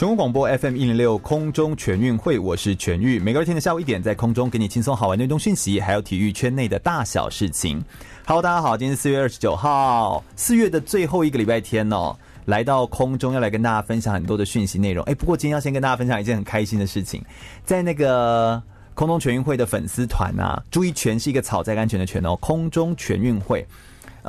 全国广播 FM 一零六空中全运会，我是全玉。每个天的下午一点，在空中给你轻松好玩的运动讯息，还有体育圈内的大小事情。Hello，大家好，今天是四月二十九号，四月的最后一个礼拜天哦，来到空中要来跟大家分享很多的讯息内容。哎，不过今天要先跟大家分享一件很开心的事情，在那个空中全运会的粉丝团啊，注意“全”是一个草在安全的“全”哦，空中全运会。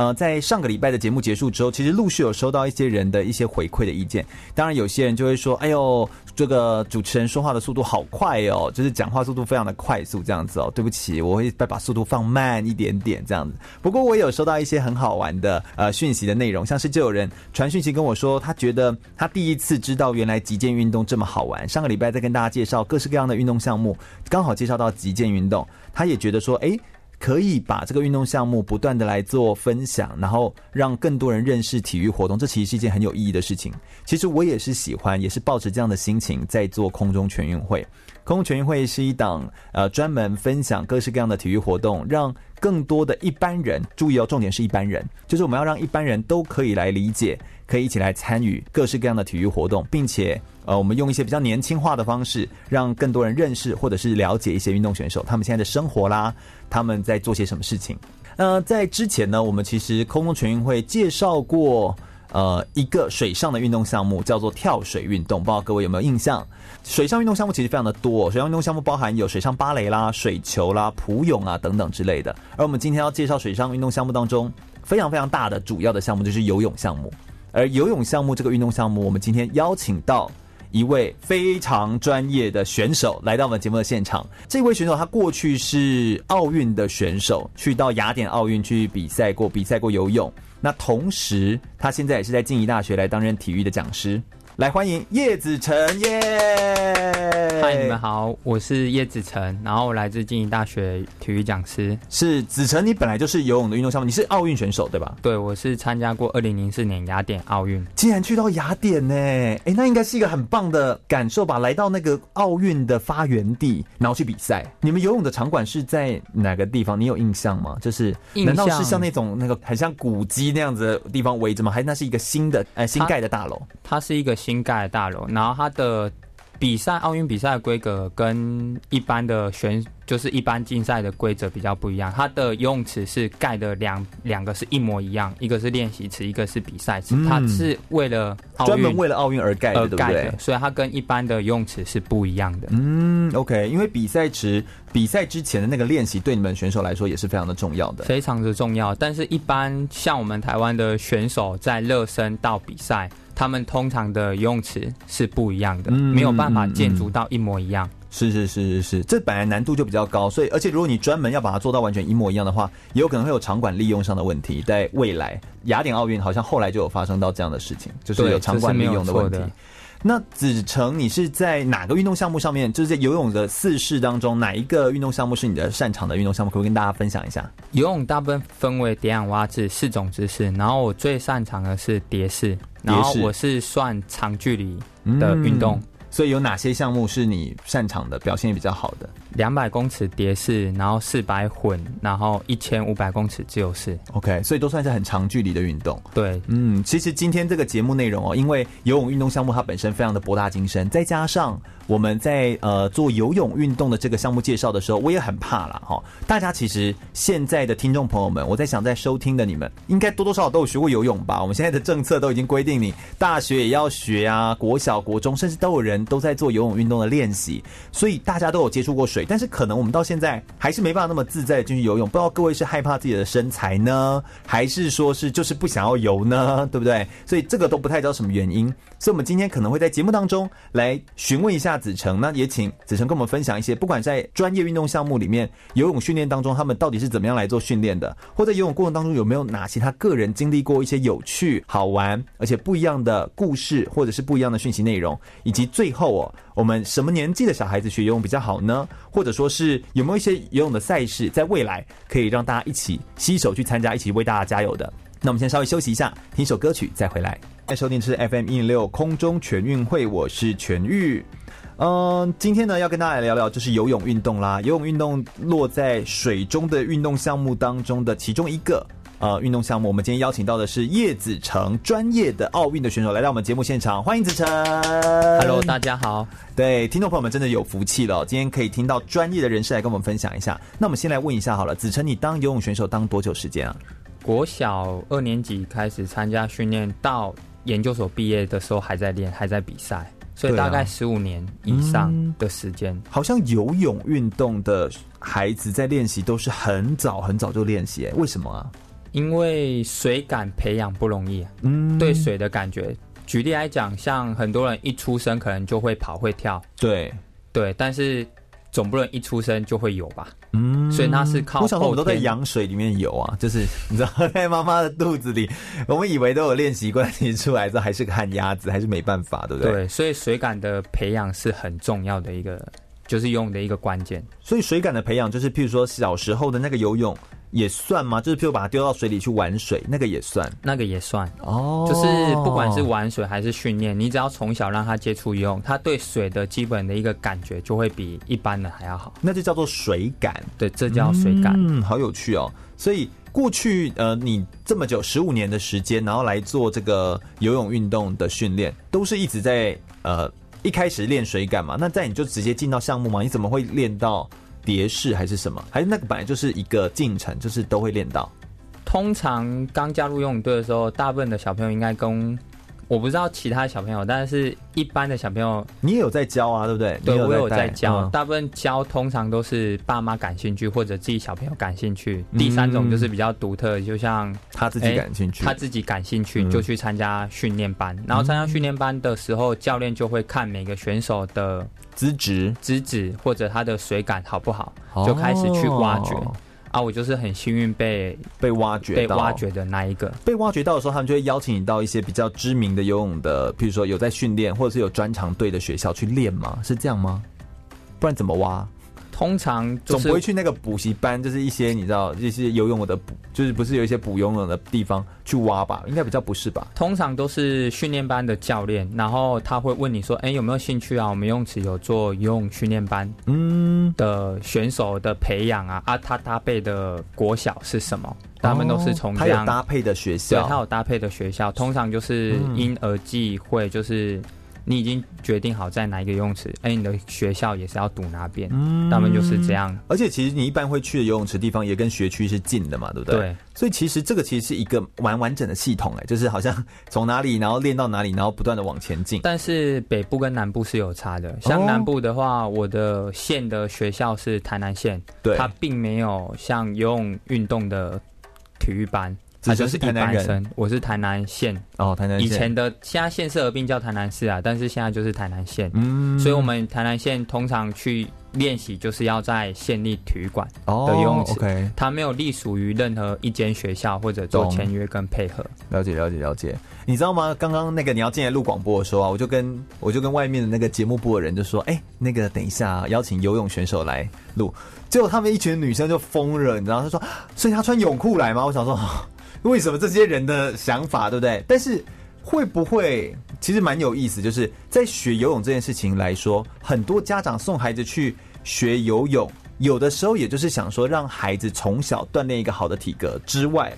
呃，在上个礼拜的节目结束之后，其实陆续有收到一些人的一些回馈的意见。当然，有些人就会说：“哎呦，这个主持人说话的速度好快哦，就是讲话速度非常的快速，这样子哦。”对不起，我会再把速度放慢一点点，这样子。不过，我也有收到一些很好玩的呃讯息的内容，像是就有人传讯息跟我说，他觉得他第一次知道原来极限运动这么好玩。上个礼拜在跟大家介绍各式各样的运动项目，刚好介绍到极限运动，他也觉得说：“哎。”可以把这个运动项目不断的来做分享，然后让更多人认识体育活动，这其实是一件很有意义的事情。其实我也是喜欢，也是抱着这样的心情在做空中全运会。空中全运会是一档呃专门分享各式各样的体育活动，让更多的一般人注意哦，重点是一般人，就是我们要让一般人都可以来理解，可以一起来参与各式各样的体育活动，并且。呃，我们用一些比较年轻化的方式，让更多人认识或者是了解一些运动选手，他们现在的生活啦，他们在做些什么事情。呃，在之前呢，我们其实空中全运会介绍过呃一个水上的运动项目，叫做跳水运动，不知道各位有没有印象？水上运动项目其实非常的多，水上运动项目包含有水上芭蕾啦、水球啦、普泳啊等等之类的。而我们今天要介绍水上运动项目当中非常非常大的主要的项目就是游泳项目，而游泳项目这个运动项目，我们今天邀请到。一位非常专业的选手来到我们节目的现场。这位选手他过去是奥运的选手，去到雅典奥运去比赛过，比赛过游泳。那同时，他现在也是在静宜大学来担任体育的讲师。来欢迎叶子辰耶！嗨，你们好，我是叶子辰，然后我来自静宜大学体育讲师。是子辰，你本来就是游泳的运动项目，你是奥运选手对吧？对，我是参加过二零零四年雅典奥运。竟然去到雅典呢？哎，那应该是一个很棒的感受吧？来到那个奥运的发源地，然后去比赛。你们游泳的场馆是在哪个地方？你有印象吗？就是难道是像那种那个很像古迹那样子的地方围着吗？还是那是一个新的呃新盖的大楼？它是一个新。盖的大楼，然后它的比赛奥运比赛的规格跟一般的选就是一般竞赛的规则比较不一样。它的游泳池是盖的两两个是一模一样，一个是练习池，一个是比赛池。它是为了专门为了奥运而盖的，对不对？所以它跟一般的游泳池是不一样的。嗯，OK，因为比赛池比赛之前的那个练习对你们选手来说也是非常的重要的，非常的重要。但是，一般像我们台湾的选手在热身到比赛。他们通常的游泳池是不一样的，嗯、没有办法建筑到一模一样。是是是是是，这本来难度就比较高，所以而且如果你专门要把它做到完全一模一样的话，也有可能会有场馆利用上的问题。在未来雅典奥运好像后来就有发生到这样的事情，就是有场馆利用的问题。那子成，你是在哪个运动项目上面？就是在游泳的四式当中，哪一个运动项目是你的擅长的运动项目？可不可以跟大家分享一下？游泳大部分分为蝶泳蛙式四种姿势，然后我最擅长的是蝶式，然后我是算长距离的运动。嗯所以有哪些项目是你擅长的，表现也比较好的？两百公尺蝶式，然后四百混，然后一千五百公尺自由式。OK，所以都算是很长距离的运动。对，嗯，其实今天这个节目内容哦，因为游泳运动项目它本身非常的博大精深，再加上我们在呃做游泳运动的这个项目介绍的时候，我也很怕啦。哈。大家其实现在的听众朋友们，我在想在收听的你们，应该多多少少都有学过游泳吧？我们现在的政策都已经规定，你大学也要学啊，国小、国中，甚至都有人。都在做游泳运动的练习，所以大家都有接触过水，但是可能我们到现在还是没办法那么自在进去游泳。不知道各位是害怕自己的身材呢，还是说是就是不想要游呢？对不对？所以这个都不太知道什么原因。所以我们今天可能会在节目当中来询问一下子成，那也请子成跟我们分享一些，不管在专业运动项目里面游泳训练当中，他们到底是怎么样来做训练的，或在游泳过程当中有没有哪些他个人经历过一些有趣、好玩而且不一样的故事，或者是不一样的讯息内容，以及最后哦，我们什么年纪的小孩子学游泳比较好呢？或者说是有没有一些游泳的赛事，在未来可以让大家一起携手去参加，一起为大家加油的？那我们先稍微休息一下，听首歌曲再回来。在收听的是 FM 一零六空中全运会，我是全玉。嗯，今天呢要跟大家来聊聊，就是游泳运动啦。游泳运动落在水中的运动项目当中的其中一个。呃，运动项目，我们今天邀请到的是叶子成，专业的奥运的选手，来到我们节目现场，欢迎子成。Hello，大家好。对，听众朋友们真的有福气了，今天可以听到专业的人士来跟我们分享一下。那我们先来问一下好了，子成，你当游泳选手当多久时间啊？国小二年级开始参加训练，到研究所毕业的时候还在练，还在比赛，所以大概十五年以上的时间。好像游泳运动的孩子在练习都是很早很早就练习，哎，为什么啊？因为水感培养不容易，嗯，对水的感觉。举例来讲，像很多人一出生可能就会跑会跳，对对，但是总不能一出生就会有吧，嗯，所以那是靠。我小时候我们都在羊水里面游啊，就是你知道，在妈妈的肚子里，我们以为都有练习惯，你出来之后还是个旱鸭子，还是没办法，对不对？对，所以水感的培养是很重要的一个，就是游泳的一个关键。所以水感的培养，就是譬如说小时候的那个游泳。也算吗？就是譬如把它丢到水里去玩水，那个也算，那个也算哦。就是不管是玩水还是训练，你只要从小让他接触游泳，他对水的基本的一个感觉就会比一般的还要好。那就叫做水感，对，这叫水感。嗯，好有趣哦。所以过去呃，你这么久十五年的时间，然后来做这个游泳运动的训练，都是一直在呃一开始练水感嘛？那在你就直接进到项目吗？你怎么会练到？蝶式还是什么？还是那个本来就是一个进程，就是都会练到。通常刚加入游泳队的时候，大部分的小朋友应该跟。我不知道其他小朋友，但是一般的小朋友，你也有在教啊，对不对？对，我有在教。嗯、大部分教通常都是爸妈感兴趣，或者自己小朋友感兴趣。嗯、第三种就是比较独特，就像他自己感兴趣，他自己感兴趣就去参加训练班。嗯、然后参加训练班的时候，教练就会看每个选手的资质、资质或者他的水感好不好，就开始去挖掘。哦啊，我就是很幸运被被挖掘被挖掘的那一个。被挖掘到的时候，他们就会邀请你到一些比较知名的游泳的，譬如说有在训练或者是有专长队的学校去练吗？是这样吗？不然怎么挖？通常总不会去那个补习班，就是一些你知道就是游泳的补，就是不是有一些补游泳的地方去挖吧？应该比较不是吧？通常都是训练班的教练，然后他会问你说：“哎，有没有兴趣啊？我们游泳池有做游泳训练班，嗯，的选手的培养啊啊，他搭配的国小是什么？他们都是从这样、哦、他有搭配的学校，对，他有搭配的学校，通常就是因儿际会，就是。”你已经决定好在哪一个游泳池，哎，你的学校也是要堵哪边，嗯，他们就是这样。而且其实你一般会去的游泳池地方也跟学区是近的嘛，对不对？对。所以其实这个其实是一个完完整的系统，哎，就是好像从哪里然后练到哪里，然后不断的往前进。但是北部跟南部是有差的，像南部的话，我的县的学校是台南县，对，它并没有像游泳运动的体育班。他就是台南人，我是台南县哦，台南县。以前的现在县市合并叫台南市啊，但是现在就是台南县。嗯，所以我们台南县通常去练习就是要在县立体育馆的游泳池，它没有隶属于任何一间学校或者做签约跟配合。了解了解了解，你知道吗？刚刚那个你要进来录广播的时候啊，我就跟我就跟外面的那个节目部的人就说，哎，那个等一下邀请游泳选手来录，结果他们一群女生就疯了，你知道？他说，所以他穿泳裤来吗？我想说。为什么这些人的想法对不对？但是会不会其实蛮有意思？就是在学游泳这件事情来说，很多家长送孩子去学游泳，有的时候也就是想说让孩子从小锻炼一个好的体格之外。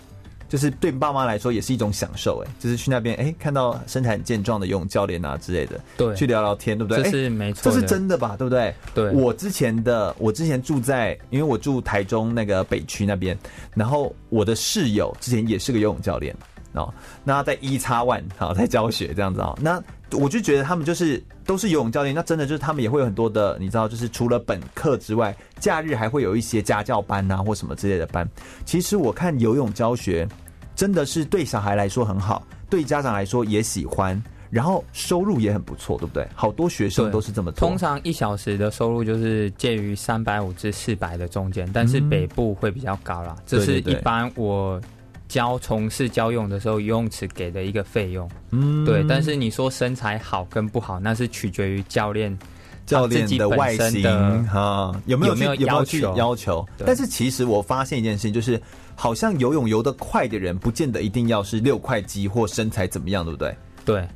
就是对爸妈来说也是一种享受，哎，就是去那边，哎，看到身材很健壮的游泳教练啊之类的，对，去聊聊天，对不对？这是没错，这是真的吧？对不对？对。我之前的，我之前住在，因为我住台中那个北区那边，然后我的室友之前也是个游泳教练哦，那在一叉 One 好在教学这样子哦，那。我就觉得他们就是都是游泳教练，那真的就是他们也会有很多的，你知道，就是除了本课之外，假日还会有一些家教班啊或什么之类的班。其实我看游泳教学真的是对小孩来说很好，对家长来说也喜欢。然后收入也很不错，对不对？好多学生都是这么做。通常一小时的收入就是介于三百五至四百的中间，但是北部会比较高啦。这、嗯、是一般我教从事教游泳的时候，游泳池给的一个费用。嗯，对。但是你说身材好跟不好，那是取决于教练教练的外形哈，有没有有没有要求要求？但是其实我发现一件事情，就是好像游泳游得快的人，不见得一定要是六块肌或身材怎么样，对不对？对。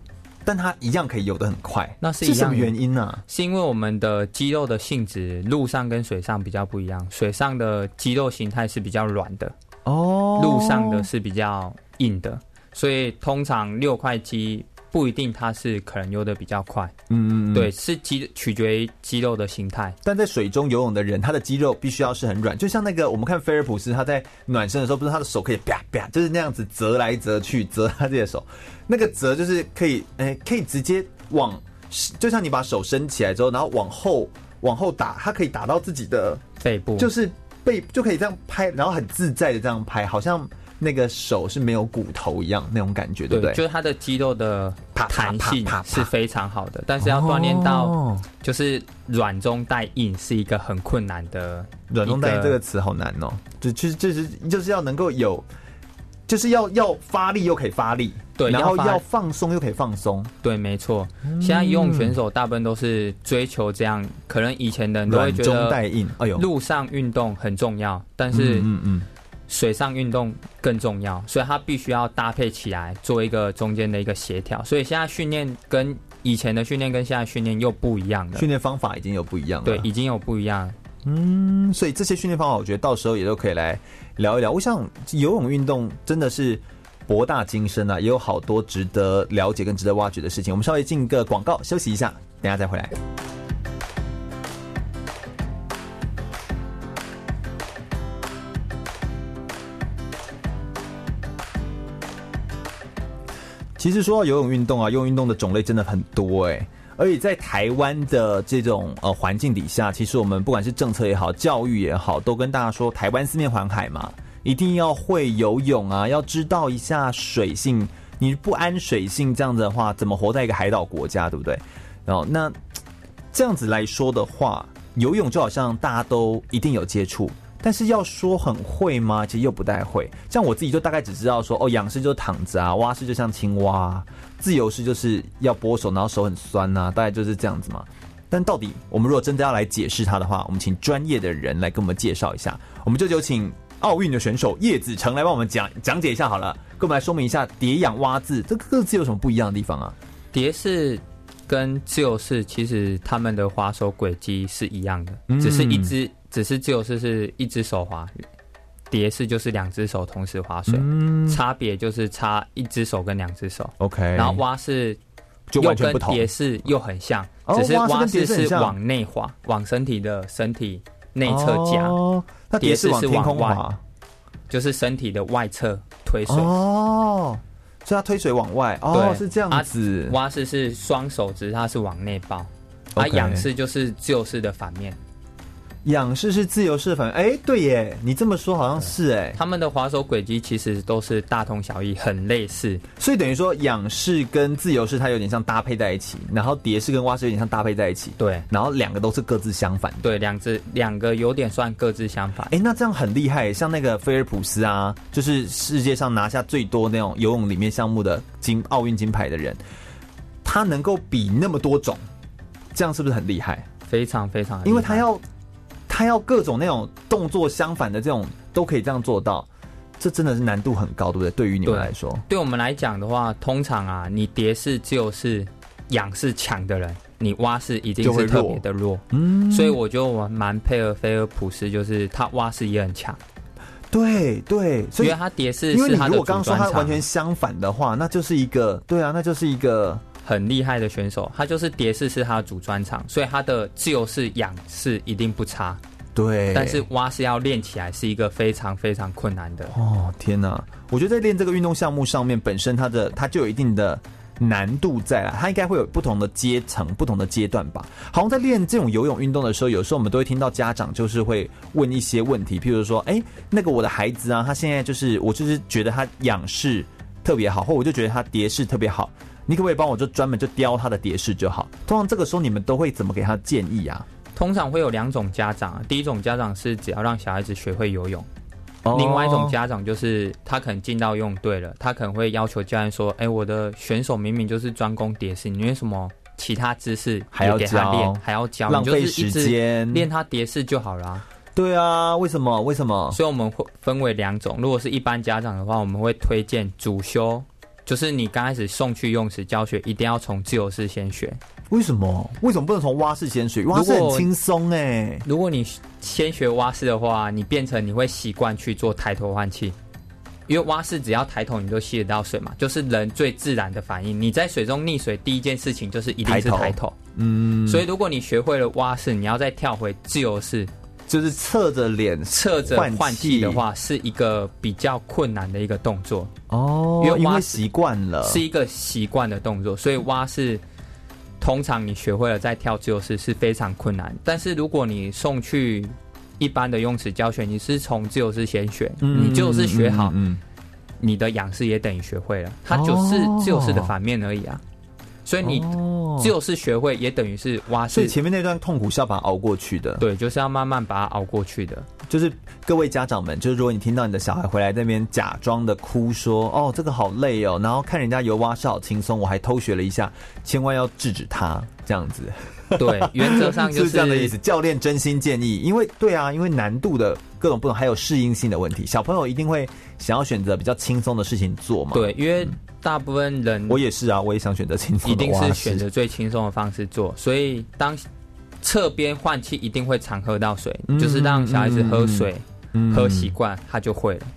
但他一样可以游得很快，那是，一样是什么原因呢？啊？是因为我们的肌肉的性质，陆上跟水上比较不一样。水上的肌肉形态是比较软的，哦，陆上的是比较硬的，所以通常六块肌。不一定，它是可能游的比较快，嗯嗯，对，是肌取决于肌肉的形态。但在水中游泳的人，他的肌肉必须要是很软，就像那个我们看菲尔普斯，他在暖身的时候，不是他的手可以啪啪，就是那样子折来折去，折他这些手，那个折就是可以，哎、欸，可以直接往，就像你把手伸起来之后，然后往后往后打，他可以打到自己的背部，就是背就可以这样拍，然后很自在的这样拍，好像。那个手是没有骨头一样那种感觉，对不对？就是它的肌肉的弹性是非常好的，但是要锻炼到就是软中带硬是一个很困难的。软中带硬这个词好难哦，就其实就是就是要能够有，就是要要发力又可以发力，对，然后要放松又可以放松，对，没错。现在游泳选手大部分都是追求这样，可能以前的人都会觉得软中带硬，哎呦，陆上运动很重要，但是嗯嗯。水上运动更重要，所以它必须要搭配起来，做一个中间的一个协调。所以现在训练跟以前的训练跟现在训练又不一样了，训练方法已经有不一样了。对，已经有不一样。嗯，所以这些训练方法，我觉得到时候也都可以来聊一聊。我想游泳运动真的是博大精深啊，也有好多值得了解跟值得挖掘的事情。我们稍微进个广告，休息一下，等下再回来。其实说到游泳运动啊，游泳运动的种类真的很多哎、欸，而且在台湾的这种呃环境底下，其实我们不管是政策也好，教育也好，都跟大家说，台湾四面环海嘛，一定要会游泳啊，要知道一下水性。你不安水性这样子的话，怎么活在一个海岛国家，对不对？然后那这样子来说的话，游泳就好像大家都一定有接触。但是要说很会吗？其实又不太会。像我自己就大概只知道说，哦，仰式就躺着啊，蛙式就像青蛙，自由式就是要拨手，然后手很酸呐、啊，大概就是这样子嘛。但到底我们如果真的要来解释它的话，我们请专业的人来跟我们介绍一下。我们就有请奥运的选手叶子成来帮我们讲讲解一下好了，跟我们来说明一下蝶仰蛙字这各自有什么不一样的地方啊？蝶式跟自由式其实他们的滑手轨迹是一样的，嗯、只是一只。只是自由式是一只手划，蝶式就是两只手同时划水，嗯、差别就是差一只手跟两只手。OK，然后蛙式就跟蝶式又很像，哦、只是蛙式是往内滑，往身体的身体内侧夹，哦、那蝶式是往外，就是身体的外侧推水。哦，所以它推水往外。哦，对是这样子。蛙式是双手，只是它是往内抱。啊，仰式就是自由式的反面。仰视是自由式的反应，哎、欸，对耶，你这么说好像是哎。他们的滑手轨迹其实都是大同小异，很类似，所以等于说仰视跟自由式它有点像搭配在一起，然后蝶式跟蛙式有点像搭配在一起，对，然后两个都是各自相反，对，两只两个有点算各自相反。哎、欸，那这样很厉害，像那个菲尔普斯啊，就是世界上拿下最多那种游泳里面项目的金奥运金牌的人，他能够比那么多种，这样是不是很厉害？非常非常，因为他要。他要各种那种动作相反的这种都可以这样做到，这真的是难度很高，对不对？对于你们来说，对，对我们来讲的话，通常啊，你蝶式就是仰式强的人，你蛙式一定是特别的弱，弱。嗯，所以我觉得我蛮配合菲尔普斯，就是他蛙式也很强。对对，所以他蝶式，因为你如果刚刚说他完全相反的话，那就是一个对啊，那就是一个。很厉害的选手，他就是蝶式是他的主专长，所以他的自由式、仰式一定不差。对，但是蛙式要练起来是一个非常非常困难的。哦，天哪！我觉得在练这个运动项目上面，本身它的它就有一定的难度在了，它应该会有不同的阶层、不同的阶段吧。好像在练这种游泳运动的时候，有时候我们都会听到家长就是会问一些问题，譬如说，哎，那个我的孩子啊，他现在就是我就是觉得他仰式特别好，或我就觉得他蝶式特别好，你可不可以帮我就专门就雕他的蝶式就好？通常这个时候你们都会怎么给他建议啊？通常会有两种家长啊，第一种家长是只要让小孩子学会游泳。另外一种家长就是他可能进到游泳队了，他可能会要求教练说：“哎、欸，我的选手明明就是专攻蝶式，你为什么其他姿势还要给他练，还要教，浪费时间，练他蝶式就好了、啊。”对啊，为什么？为什么？所以我们会分为两种。如果是一般家长的话，我们会推荐主修，就是你刚开始送去泳池教学，一定要从自由式先学。为什么？为什么不能从蛙式先学？蛙式很轻松哎。如果你先学蛙式的话，你变成你会习惯去做抬头换气，因为蛙式只要抬头，你就吸得到水嘛，就是人最自然的反应。你在水中溺水，第一件事情就是一定是抬头。抬头嗯。所以如果你学会了蛙式，你要再跳回自由式，就是侧着脸侧着换气的话，是一个比较困难的一个动作哦。因为蛙习惯了，是一个习惯的动作，所以蛙是。通常你学会了再跳自由式是非常困难，但是如果你送去一般的泳池教学，你是从自由式先学，嗯、你自由式学好，嗯嗯、你的仰式也等于学会了，它就是自由式的反面而已啊。哦、所以你只有是学会也等于是挖，所以前面那段痛苦是要把它熬过去的，对，就是要慢慢把它熬过去的。就是各位家长们，就是如果你听到你的小孩回来那边假装的哭说：“哦，这个好累哦。”然后看人家游蛙是好轻松，我还偷学了一下，千万要制止他这样子。对，原则上就是，是这样的意思。教练真心建议，因为对啊，因为难度的各种不同，还有适应性的问题，小朋友一定会想要选择比较轻松的事情做嘛。对，因为大部分人，我也是啊，我也想选择轻松的，一定是选择最轻松的方式做。所以当。侧边换气一定会常喝到水，嗯、就是让小孩子喝水、嗯、喝习惯，他就会了。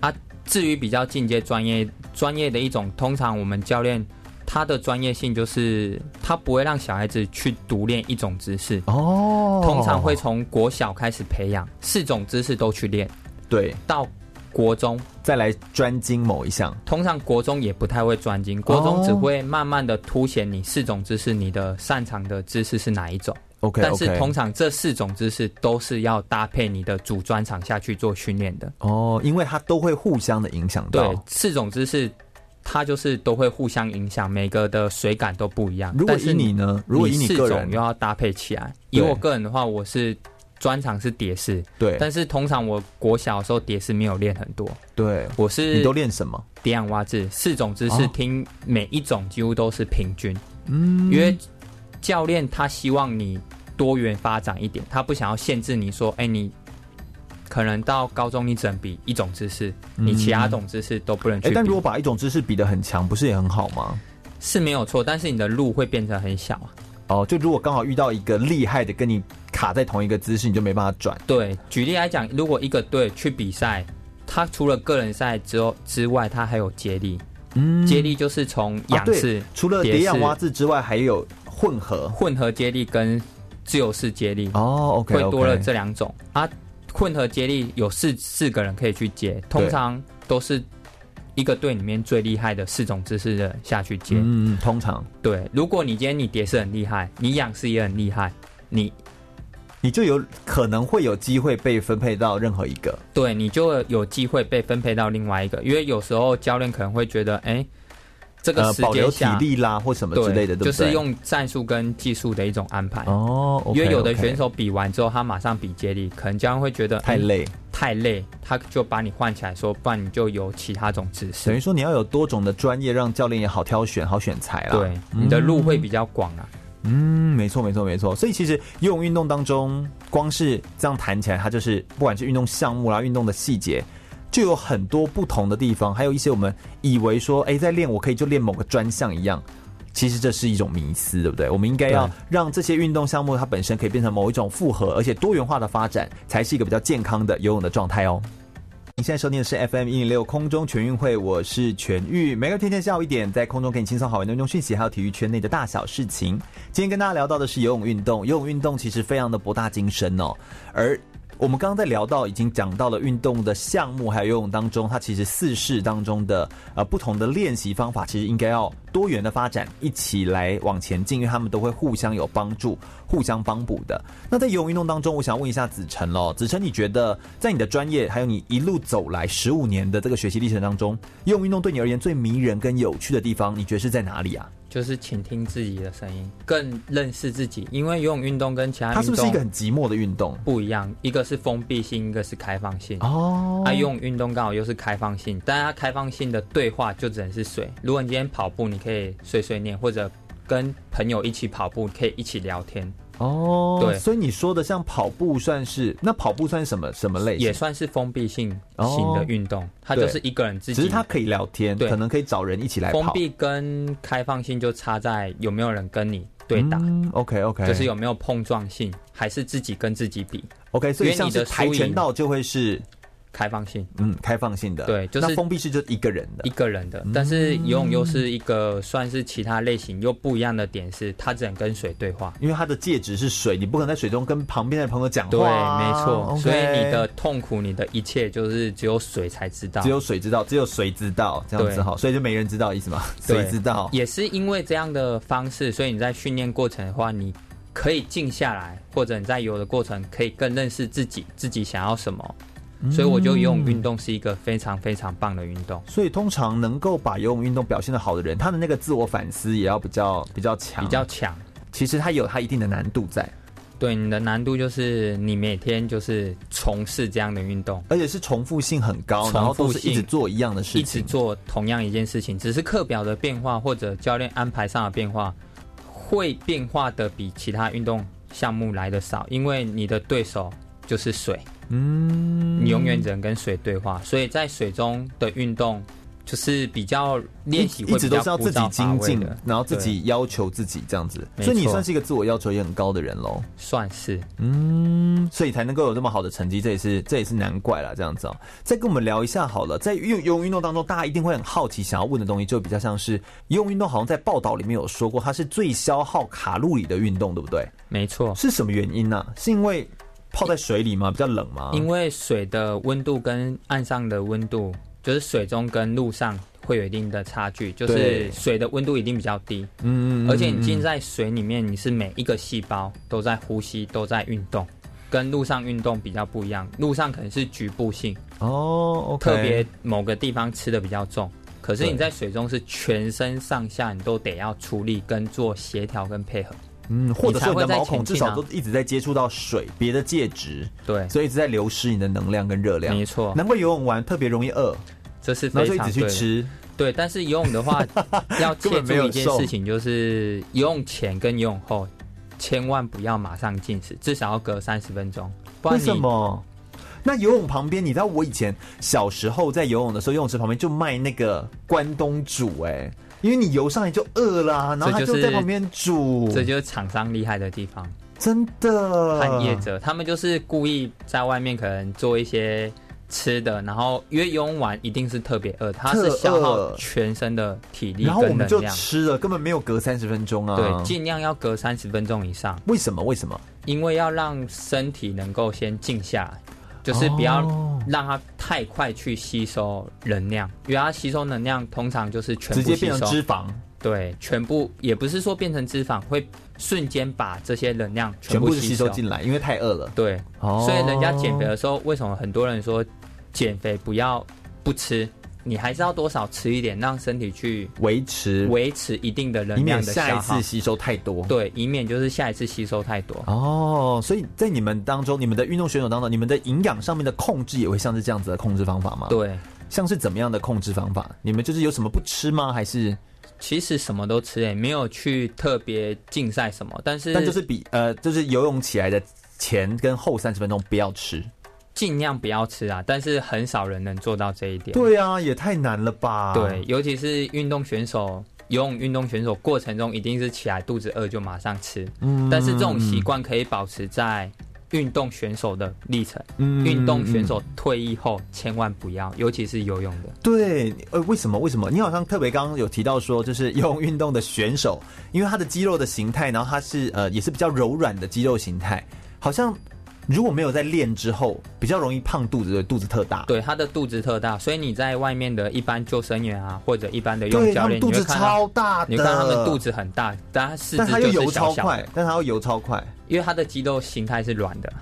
啊，至于比较进阶专业专业的一种，通常我们教练他的专业性就是他不会让小孩子去独练一种姿势哦，通常会从国小开始培养四种姿势都去练，对，到国中再来专精某一项。通常国中也不太会专精，国中只会慢慢的凸显你四种姿势，你的擅长的姿势是哪一种。Okay. 但是通常这四种姿势都是要搭配你的主专长下去做训练的哦，因为它都会互相的影响到。对，四种姿势它就是都会互相影响，每个的水感都不一样。如果以你呢？如果以你个人又要搭配起来，以我个人的话，我是专长是蝶式，对。但是通常我国小的时候蝶式没有练很多，对。我是你都练什么？蝶仰蛙式四种姿势，听每一种几乎都是平均，嗯，因为。教练他希望你多元发展一点，他不想要限制你说，哎、欸，你可能到高中你只能比一种姿势，嗯、你其他种姿势都不能去比。欸。但如果把一种姿势比得很强，不是也很好吗？是没有错，但是你的路会变成很小啊。哦，就如果刚好遇到一个厉害的，跟你卡在同一个姿势，你就没办法转。对，举例来讲，如果一个队去比赛，他除了个人赛之后之外，他还有接力。嗯，接力就是从仰式、啊，除了蝶仰蛙式之外，还有。混合混合接力跟自由式接力哦，OK，会多了这两种啊。混合接力有四四个人可以去接，通常都是一个队里面最厉害的四种姿势的下去接。嗯，通常对。如果你今天你蝶式很厉害，你仰式也很厉害，你你就有可能会有机会被分配到任何一个。对，你就有机会被分配到另外一个，因为有时候教练可能会觉得，哎、欸。这个时间、呃、保留体力啦，或什么之类的，对，对不对？就是用战术跟技术的一种安排哦。Okay, 因为有的选手比完之后，他马上比接力，可能教练会觉得太累，太累，他就把你换起来说，不然你就有其他种姿势。等于说你要有多种的专业，让教练也好挑选、好选材啦。对，你的路会比较广啊。嗯，没错，没错，没错。所以其实游泳运动当中，光是这样谈起来，它就是不管是运动项目啦、运动的细节。就有很多不同的地方，还有一些我们以为说，哎，在练我可以就练某个专项一样，其实这是一种迷思，对不对？我们应该要让这些运动项目它本身可以变成某一种复合而且多元化的发展，才是一个比较健康的游泳的状态哦。你现在收听的是 FM 一零六空中全运会，我是全玉，每个天天下午一点在空中给你轻松好玩的运动讯息，还有体育圈内的大小事情。今天跟大家聊到的是游泳运动，游泳运动其实非常的博大精深哦，而。我们刚刚在聊到，已经讲到了运动的项目，还有游泳当中，它其实四式当中的呃不同的练习方法，其实应该要多元的发展，一起来往前进，因为他们都会互相有帮助，互相帮补的。那在游泳运动当中，我想问一下子辰喽，子辰，你觉得在你的专业，还有你一路走来十五年的这个学习历程当中，游泳运动对你而言最迷人跟有趣的地方，你觉得是在哪里啊？就是倾听自己的声音，更认识自己。因为游泳运动跟其他运动，它是不是一个很寂寞的运动？不一样，一个是封闭性，一个是开放性。哦，啊，游泳运动刚好又是开放性，但它开放性的对话就只能是水。如果你今天跑步，你可以碎碎念，或者跟朋友一起跑步，可以一起聊天。哦，对，所以你说的像跑步算是，那跑步算是什么什么类型？也算是封闭性型的运动，它就是一个人自己，只是它可以聊天，对，可能可以找人一起来跑。封闭跟开放性就差在有没有人跟你对打。嗯，OK OK，就是有没有碰撞性，还是自己跟自己比？OK，所以像是跆拳道就会是。开放性，嗯，开放性的，对，就是封闭式，就一个人的，一个人的。但是游泳又是一个算是其他类型又不一样的点是，它只能跟水对话，因为它的介质是水，你不可能在水中跟旁边的朋友讲话。对，没错。所以你的痛苦，你的一切，就是只有水才知道，只有水知道，只有谁知道这样子好，所以就没人知道意思吗？谁知道？也是因为这样的方式，所以你在训练过程的话，你可以静下来，或者你在游的过程可以更认识自己，自己想要什么。所以我觉得游泳运动是一个非常非常棒的运动。所以通常能够把游泳运动表现的好的人，他的那个自我反思也要比较比较强，比较强。其实他有他一定的难度在。对，你的难度就是你每天就是从事这样的运动，而且是重复性很高，然后都是一直做一样的事情，一直做同样一件事情，只是课表的变化或者教练安排上的变化，会变化的比其他运动项目来的少，因为你的对手就是水。嗯，你永远只能跟水对话，所以在水中的运动就是比较练习，一直都是要自己精进的，然后自己要求自己这样子。所以你算是一个自我要求也很高的人喽，算是。嗯，所以才能够有这么好的成绩，这也是这也是难怪了。这样子哦，再跟我们聊一下好了，在游游泳运动当中，大家一定会很好奇，想要问的东西就比较像是游泳运动，好像在报道里面有说过，它是最消耗卡路里的运动，对不对？没错。是什么原因呢？是因为泡在水里吗？比较冷吗？因为水的温度跟岸上的温度，就是水中跟陆上会有一定的差距，就是水的温度一定比较低。嗯，而且你浸在水里面，你是每一个细胞都在呼吸，都在运动，跟陆上运动比较不一样。陆上可能是局部性哦，特别某个地方吃的比较重，可是你在水中是全身上下你都得要出力跟做协调跟配合。嗯，或者是你的毛孔至少都一直在接触到水，别的介质，对，所以一直在流失你的能量跟热量。没错，难怪游泳完特别容易饿，这是非常然后就一直去吃。对，但是游泳的话，要记住一件事情，就是游泳前跟游泳后千万不要马上进食，至少要隔三十分钟。为什么？那游泳旁边，你知道我以前小时候在游泳的时候，游泳池旁边就卖那个关东煮，哎。因为你游上来就饿了，啊，然后他就在旁边煮，这就是厂商厉害的地方。真的，和业者他们就是故意在外面可能做一些吃的，然后因为游泳完一定是特别饿，它是消耗全身的体力然后我们就吃了，根本没有隔三十分钟啊。对，尽量要隔三十分钟以上。为什么？为什么？因为要让身体能够先静下来。就是不要让它太快去吸收能量，因为它吸收能量通常就是全部直接变成脂肪。对，全部也不是说变成脂肪，会瞬间把这些能量全部吸收进来，因为太饿了。对，所以人家减肥的时候，为什么很多人说减肥不要不吃？你还是要多少吃一点，让身体去维持维持一定的能量的消耗，下一次吸收太多。对，以免就是下一次吸收太多。哦，所以在你们当中，你们的运动选手当中，你们的营养上面的控制也会像是这样子的控制方法吗？对，像是怎么样的控制方法？你们就是有什么不吃吗？还是其实什么都吃，欸，没有去特别竞赛什么，但是但就是比呃，就是游泳起来的前跟后三十分钟不要吃。尽量不要吃啊，但是很少人能做到这一点。对啊，也太难了吧？对，尤其是运动选手，游泳运动选手过程中一定是起来肚子饿就马上吃。嗯，但是这种习惯可以保持在运动选手的历程。嗯，运动选手退役后千万不要，尤其是游泳的。对，呃，为什么？为什么？你好像特别刚刚有提到说，就是游泳运动的选手，因为他的肌肉的形态，然后他是呃也是比较柔软的肌肉形态，好像。如果没有在练之后，比较容易胖肚子，的，肚子特大。对，他的肚子特大，所以你在外面的一般救生员啊，或者一般的游泳教练，肚子超大的，你看他们肚子很大，但他四肢但他又游超快，但他又游超快，因为他的肌肉形态是软的。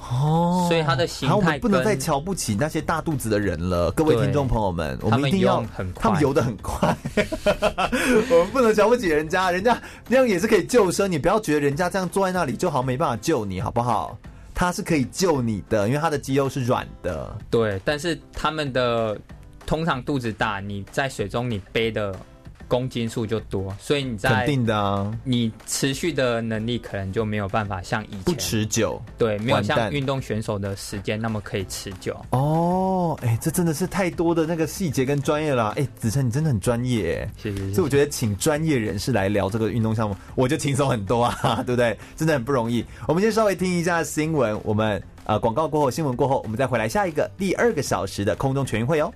哦，所以他的形态，我们不能再瞧不起那些大肚子的人了。各位听众朋友们，我们一定要很快，他们游的很快，我们不能瞧不起人家，人家那样也是可以救生。你不要觉得人家这样坐在那里就好没办法救你，好不好？他是可以救你的，因为他的肌肉是软的。对，但是他们的通常肚子大，你在水中你背的。公斤数就多，所以你在肯定的啊，你持续的能力可能就没有办法像以前不持久，对，没有像运动选手的时间那么可以持久。哦，哎、欸，这真的是太多的那个细节跟专业了。哎、欸，子辰你真的很专业，哎，谢谢。所以我觉得请专业人士来聊这个运动项目，我就轻松很多啊，对不对？真的很不容易。我们先稍微听一下新闻，我们呃广告过后，新闻过后，我们再回来下一个第二个小时的空中全运会哦。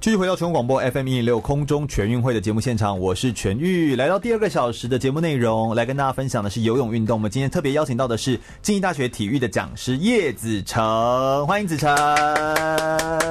继续回到全国广播 FM 一零六空中全运会的节目现场，我是全玉，来到第二个小时的节目内容，来跟大家分享的是游泳运动。我们今天特别邀请到的是静宜大学体育的讲师叶子成，欢迎子成。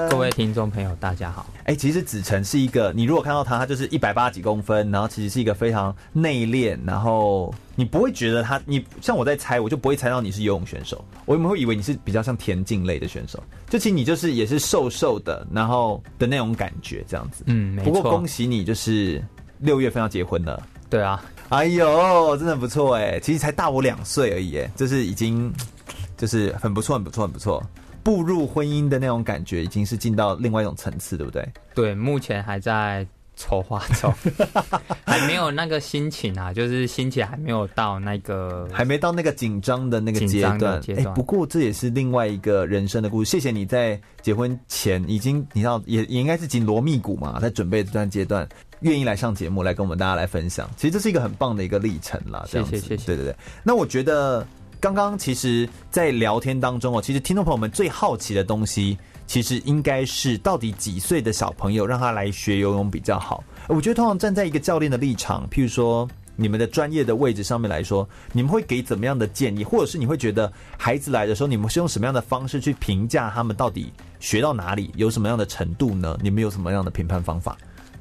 各位听众朋友，大家好。哎、欸，其实子成是一个，你如果看到他，他就是一百八十几公分，然后其实是一个非常内敛，然后你不会觉得他，你像我在猜，我就不会猜到你是游泳选手，我有没有会以为你是比较像田径类的选手？就其实你就是也是瘦瘦的，然后的那种感觉这样子。嗯，没错。不过恭喜你，就是六月份要结婚了。对啊。哎呦，真的不错哎，其实才大我两岁而已，哎，就是已经就是很不错，很不错，很不错。步入婚姻的那种感觉，已经是进到另外一种层次，对不对？对，目前还在筹划中，还没有那个心情啊，就是心情还没有到那个，还没到那个紧张的那个阶段。哎、欸，不过这也是另外一个人生的故事。谢谢你在结婚前已经，你知道，也也应该是紧锣密鼓嘛，在准备这段阶段，愿意来上节目来跟我们大家来分享。其实这是一个很棒的一个历程啦。这样子，谢谢，谢谢。对对对，那我觉得。刚刚其实，在聊天当中哦，其实听众朋友们最好奇的东西，其实应该是到底几岁的小朋友让他来学游泳比较好？我觉得通常站在一个教练的立场，譬如说你们的专业的位置上面来说，你们会给怎么样的建议，或者是你会觉得孩子来的时候，你们是用什么样的方式去评价他们到底学到哪里，有什么样的程度呢？你们有什么样的评判方法？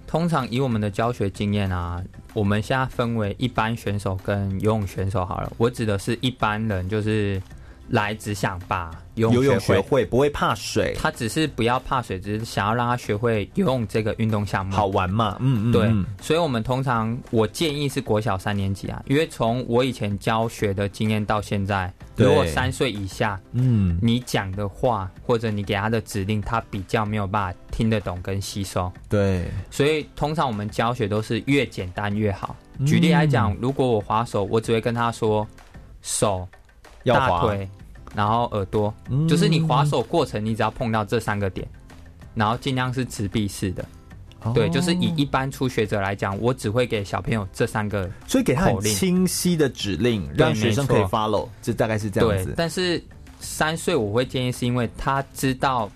通常以我们的教学经验啊，我们现在分为一般选手跟游泳选手好了。我指的是一般人，就是来只想把游泳学会，游泳学会，不会怕水。他只是不要怕水，只是想要让他学会游泳这个运动项目，好玩嘛。嗯嗯，对。所以我们通常我建议是国小三年级啊，因为从我以前教学的经验到现在。如果三岁以下，嗯，你讲的话或者你给他的指令，他比较没有办法听得懂跟吸收。对，所以通常我们教学都是越简单越好。举例来讲，如果我划手，我只会跟他说手、大腿，然后耳朵，就是你滑手过程，你只要碰到这三个点，然后尽量是直臂式的。对，就是以一般初学者来讲，我只会给小朋友这三个，所以给他很清晰的指令，让学生可以 follow，这大概是这样子。对，但是三岁我会建议是因为他知道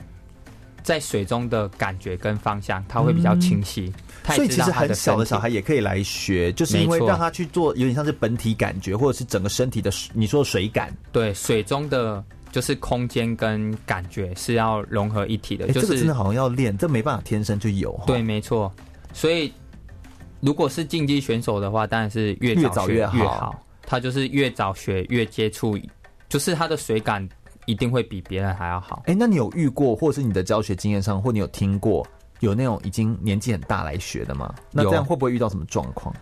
在水中的感觉跟方向，他会比较清晰。嗯、所以其实很小的小孩也可以来学，就是因为让他去做，有点像是本体感觉，或者是整个身体的你说的水感，对，水中的。就是空间跟感觉是要融合一体的，欸、就是这个真的好像要练，这没办法天生就有。对，没错。所以如果是竞技选手的话，当然是越早。越好他就是越早学越接触，就是他的水感一定会比别人还要好。哎、欸，那你有遇过，或是你的教学经验上，或你有听过有那种已经年纪很大来学的吗？那这样会不会遇到什么状况？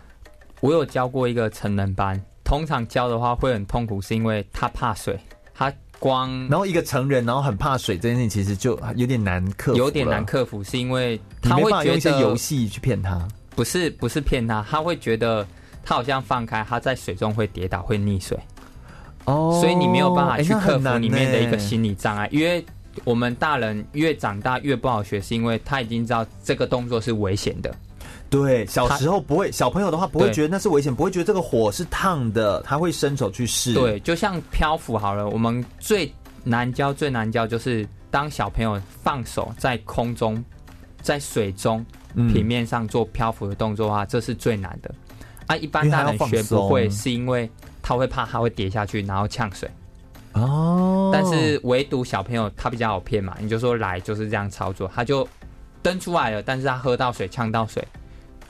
我有教过一个成人班，通常教的话会很痛苦，是因为他怕水，他。光，然后一个成人，然后很怕水这件事情，其实就有点难克服。有点难克服，是因为他会觉得用一些游戏去骗他，不是不是骗他，他会觉得他好像放开，他在水中会跌倒，会溺水。哦，所以你没有办法去克服里面的一个心理障碍，因为我们大人越长大越不好学，是因为他已经知道这个动作是危险的。对，小时候不会，小朋友的话不会觉得那是危险，不会觉得这个火是烫的，他会伸手去试。对，就像漂浮好了，我们最难教、最难教就是当小朋友放手在空中在水中平面上做漂浮的动作的话，这是最难的。啊，一般大人学不会，是因为他会怕他会跌下去，然后呛水。哦，但是唯独小朋友他比较好骗嘛，你就说来就是这样操作，他就登出来了，但是他喝到水呛到水，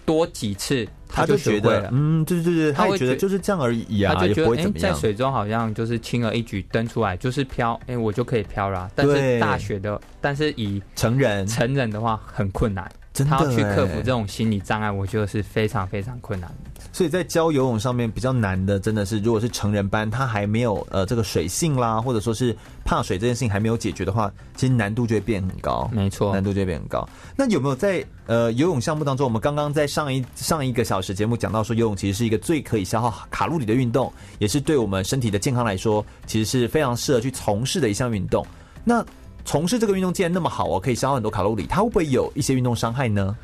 多几次他就学会了。觉得嗯，对对对，他会觉得就是这样而已啊，他就觉得哎、欸，在水中好像就是轻而易举登出来就是飘，哎、欸，我就可以飘了。但是大学的，但是以成人成人的话很困难，他要去克服这种心理障碍，我觉得是非常非常困难的。所以在教游泳上面比较难的，真的是如果是成人班，他还没有呃这个水性啦，或者说是怕水这件事情还没有解决的话，其实难度就会变很高。没错，难度就会变很高。那有没有在呃游泳项目当中，我们刚刚在上一上一个小时节目讲到说，游泳其实是一个最可以消耗卡路里的运动，也是对我们身体的健康来说，其实是非常适合去从事的一项运动。那从事这个运动既然那么好哦，可以消耗很多卡路里，它会不会有一些运动伤害呢？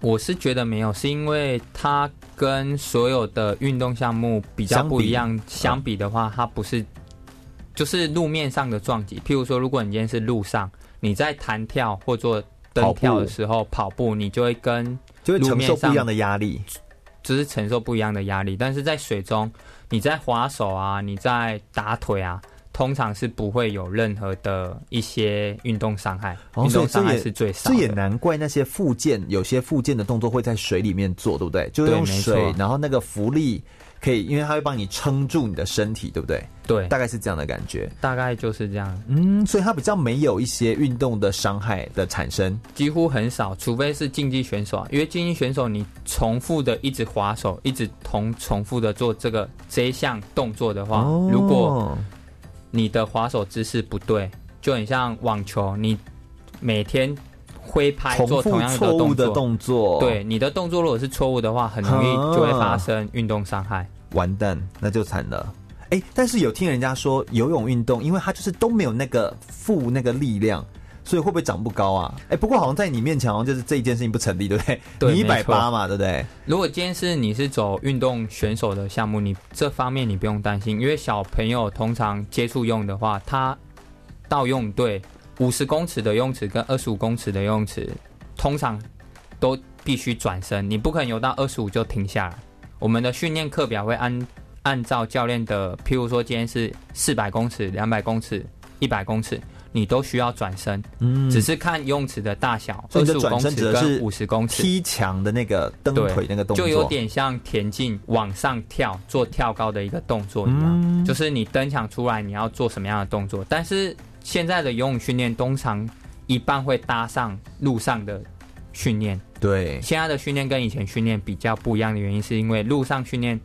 我是觉得没有，是因为它跟所有的运动项目比较不一样。相比，相比的话，它不是就是路面上的撞击。譬如说，如果你今天是路上，你在弹跳或做蹬跳的时候跑步，你就会跟就会承受不一样的压力，就是承受不一样的压力。但是在水中，你在划手啊，你在打腿啊。通常是不会有任何的一些运动伤害，运动伤害是最少的。这也难怪那些附件，有些附件的动作会在水里面做，对不对？就用水，然后那个浮力可以，因为它会帮你撑住你的身体，对不对？对，大概是这样的感觉。大概就是这样。嗯，所以它比较没有一些运动的伤害的产生，几乎很少，除非是竞技选手啊。因为竞技选手你重复的一直划手，一直同重复的做这个这一项动作的话，哦、如果你的滑手姿势不对，就很像网球，你每天挥拍做同样的动作，动作对你的动作如果是错误的话，很容易就会发生运动伤害。完蛋，那就惨了。哎、欸，但是有听人家说游泳运动，因为它就是都没有那个负那个力量。所以会不会长不高啊？哎、欸，不过好像在你面前，好像就是这一件事情不成立，对不对？对，你一百八嘛，对不对？如果今天是你是走运动选手的项目，你这方面你不用担心，因为小朋友通常接触用的话，他到游泳队五十公尺的游泳池跟二十五公尺的游泳池，通常都必须转身，你不可能游到二十五就停下来。我们的训练课表会按按照教练的，譬如说今天是四百公尺、两百公尺、一百公尺。你都需要转身，嗯，只是看游泳池的大小，二十五公尺跟五十公尺，踢墙的那个蹬腿那个动作，就有点像田径往上跳做跳高的一个动作一样，嗯，就是你蹬墙出来，你要做什么样的动作？但是现在的游泳训练通常一半会搭上路上的训练，对，现在的训练跟以前训练比较不一样的原因，是因为路上训练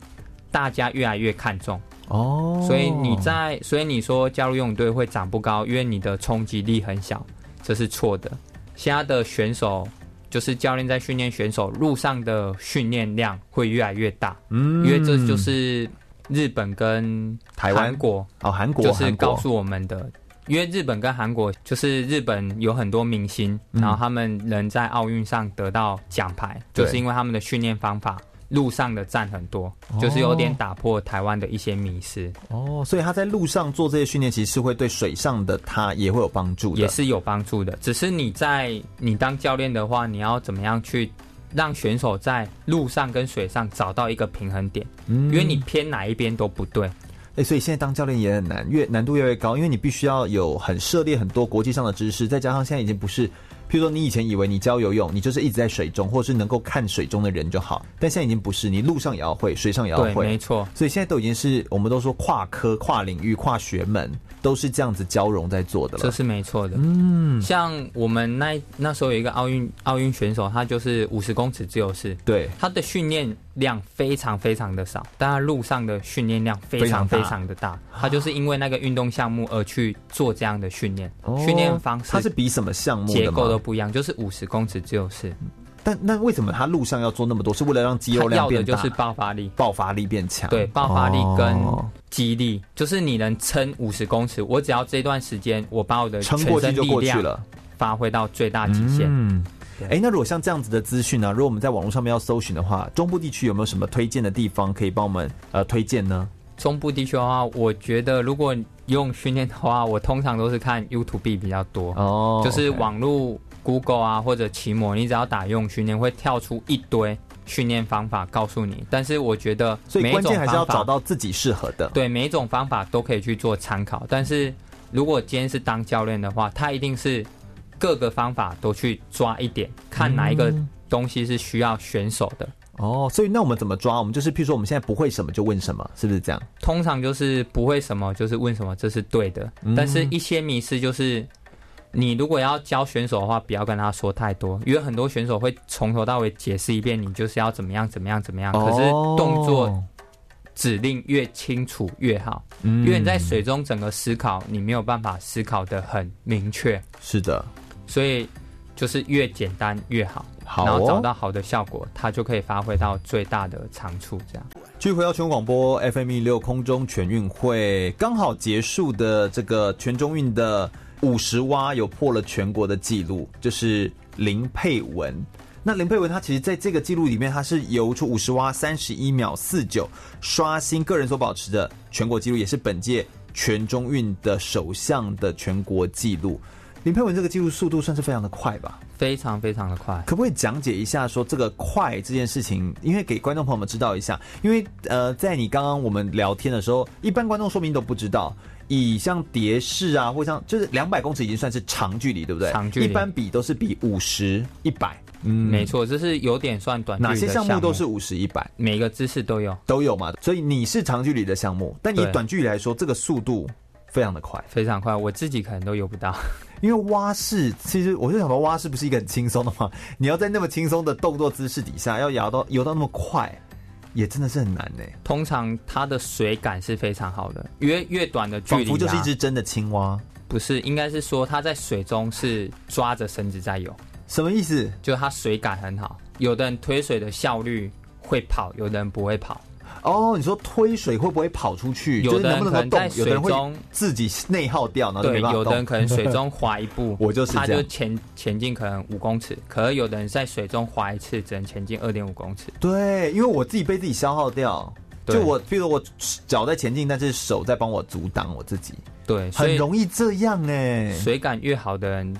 大家越来越看重。哦，所以你在，所以你说加入游泳队会长不高，因为你的冲击力很小，这是错的。现在的选手就是教练在训练选手，路上的训练量会越来越大，嗯，因为这就是日本跟台湾。国哦，韩国。就是告诉我们的，因为日本跟韩国就是日本有很多明星，然后他们能在奥运上得到奖牌，就是因为他们的训练方法。路上的站很多，就是有点打破台湾的一些迷失哦。所以他在路上做这些训练，其实是会对水上的他也会有帮助的，也是有帮助的。只是你在你当教练的话，你要怎么样去让选手在路上跟水上找到一个平衡点？嗯，因为你偏哪一边都不对。哎、欸，所以现在当教练也很难，越难度越来越高，因为你必须要有很涉猎很多国际上的知识，再加上现在已经不是。譬如说，你以前以为你教游泳，你就是一直在水中，或是能够看水中的人就好。但现在已经不是，你路上也要会，水上也要会。对，没错。所以现在都已经是我们都说跨科、跨领域、跨学门，都是这样子交融在做的了。这是没错的。嗯，像我们那那时候有一个奥运奥运选手，他就是五十公尺自由式，对，他的训练量非常非常的少，但他路上的训练量非常非常的大。他就是因为那个运动项目而去做这样的训练，训练方式。他是比什么项目？结构都不一样，就是五十公尺自由式。但那为什么他路上要做那么多？是为了让肌肉量变大？就是爆发力，爆发力变强。对，爆发力跟肌力，哦、就是你能撑五十公尺。我只要这段时间，我把我的全身力量发挥到最大极限。嗯，哎、欸，那如果像这样子的资讯呢？如果我们在网络上面要搜寻的话，中部地区有没有什么推荐的地方可以帮我们呃推荐呢？中部地区的话，我觉得如果用训练的话，我通常都是看 YouTube 比较多哦，就是网络。Google 啊或者奇摩，你只要打用训练，会跳出一堆训练方法告诉你。但是我觉得，所以关键还是要找到自己适合的。对，每一种方法都可以去做参考。但是如果今天是当教练的话，他一定是各个方法都去抓一点，看哪一个东西是需要选手的。哦，所以那我们怎么抓？我们就是，譬如说我们现在不会什么就问什么，是不是这样？通常就是不会什么就是问什么，这是对的。嗯、但是一些迷失就是，你如果要教选手的话，不要跟他说太多，因为很多选手会从头到尾解释一遍，你就是要怎么样怎么样怎么样。可是动作指令越清楚越好，嗯、因为你在水中整个思考，你没有办法思考的很明确。是的，所以就是越简单越好。好哦、然后找到好的效果，它就可以发挥到最大的长处。这样，继续回到全广播 FM 一六空中全运会刚好结束的这个全中运的五十蛙，有破了全国的记录，就是林佩文。那林佩文他其实在这个记录里面，他是游出五十蛙三十一秒四九，刷新个人所保持的全国纪录，也是本届全中运的首项的全国纪录。林佩文这个记录速度算是非常的快吧？非常非常的快。可不可以讲解一下说这个快这件事情？因为给观众朋友们知道一下，因为呃，在你刚刚我们聊天的时候，一般观众说明都不知道，以像蝶式啊，或像就是两百公尺已经算是长距离，对不对？长距离一般比都是比五十、一百。嗯，没错，这是有点算短距离。哪些项目都是五十、一百？每个姿势都有，都有嘛。所以你是长距离的项目，但以短距离来说，这个速度非常的快，非常快。我自己可能都游不到。因为蛙式，其实我就想说，蛙式不是一个很轻松的吗，你要在那么轻松的动作姿势底下，要游到游到那么快，也真的是很难呢。通常它的水感是非常好的，越越短的距离，仿佛就是一只真的青蛙。不是，应该是说它在水中是抓着绳子在游。什么意思？就是它水感很好，有的人推水的效率会跑，有的人不会跑。哦，你说推水会不会跑出去？有的人可能在水中自己内耗掉，对，有的人可能水中滑一步，我就是他就前前进可能五公尺，可是有的人在水中滑一次只能前进二点五公尺。对，因为我自己被自己消耗掉，就我比如我脚在前进，但是手在帮我阻挡我自己。对，很容易这样哎。水感越好的人，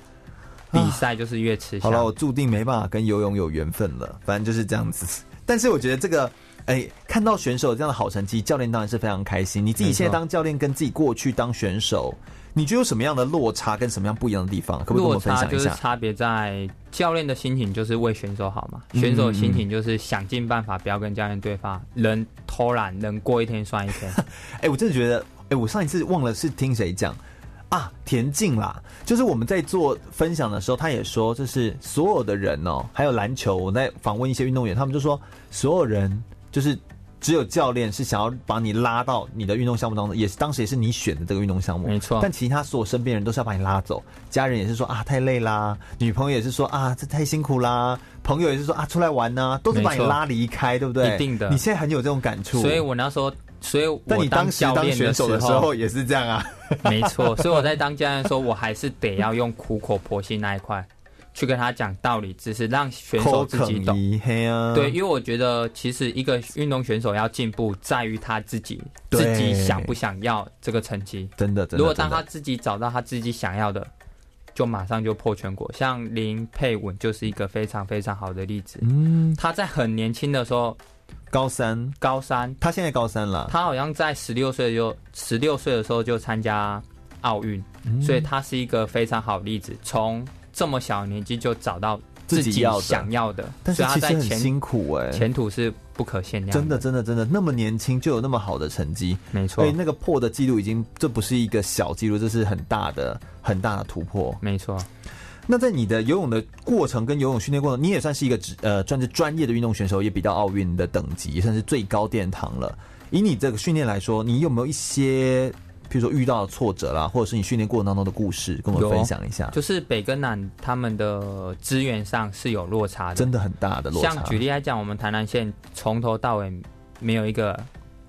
比赛就是越吃香。好了，我注定没办法跟游泳有缘分了，反正就是这样子。但是我觉得这个。哎、欸，看到选手有这样的好成绩，教练当然是非常开心。你自己现在当教练，跟自己过去当选手，你觉得有什么样的落差，跟什么样不一样的地方？可不可以跟我分享一下？落差就是差别在教练的心情就是为选手好嘛，选手的心情就是想尽办法不要跟教练对发，人偷懒，能过一天算一天。哎、欸，我真的觉得，哎、欸，我上一次忘了是听谁讲啊，田径啦，就是我们在做分享的时候，他也说，就是所有的人哦、喔，还有篮球，我在访问一些运动员，他们就说所有人。就是只有教练是想要把你拉到你的运动项目当中，也是当时也是你选的这个运动项目，没错。但其他所有身边人都是要把你拉走，家人也是说啊太累啦，女朋友也是说啊这太辛苦啦，朋友也是说啊出来玩呢、啊，都是把你拉离开，对不对？一定的。你现在很有这种感触，所以我那时候，所以我但你当时当选手的时候也是这样啊，没错。所以我在当教练的时候，我还是得要用苦口婆心那一块。去跟他讲道理，只是让选手自己懂。对，因为我觉得其实一个运动选手要进步，在于他自己自己想不想要这个成绩。真的，真的。如果当他自己找到他自己想要的，就马上就破全国。像林佩文就是一个非常非常好的例子。嗯，他在很年轻的时候，高三，高三，他现在高三了。他好像在十六岁就十六岁的时候就参加奥运，所以他是一个非常好的例子。从这么小年纪就找到自己想要的，但是其实很辛苦哎，前途是不可限量。真的，真的，真的，那么年轻就有那么好的成绩，没错。所以那个破的记录已经，这不是一个小记录，这是很大的、很大的突破。没错。那在你的游泳的过程跟游泳训练过程，你也算是一个呃，算是专业的运动选手，也比到奥运的等级，也算是最高殿堂了。以你这个训练来说，你有没有一些？比如说遇到挫折啦，或者是你训练过程当中的故事，跟我们分享一下。就是北跟南他们的资源上是有落差的，真的很大的落差。像举例来讲，我们台南县从头到尾没有一个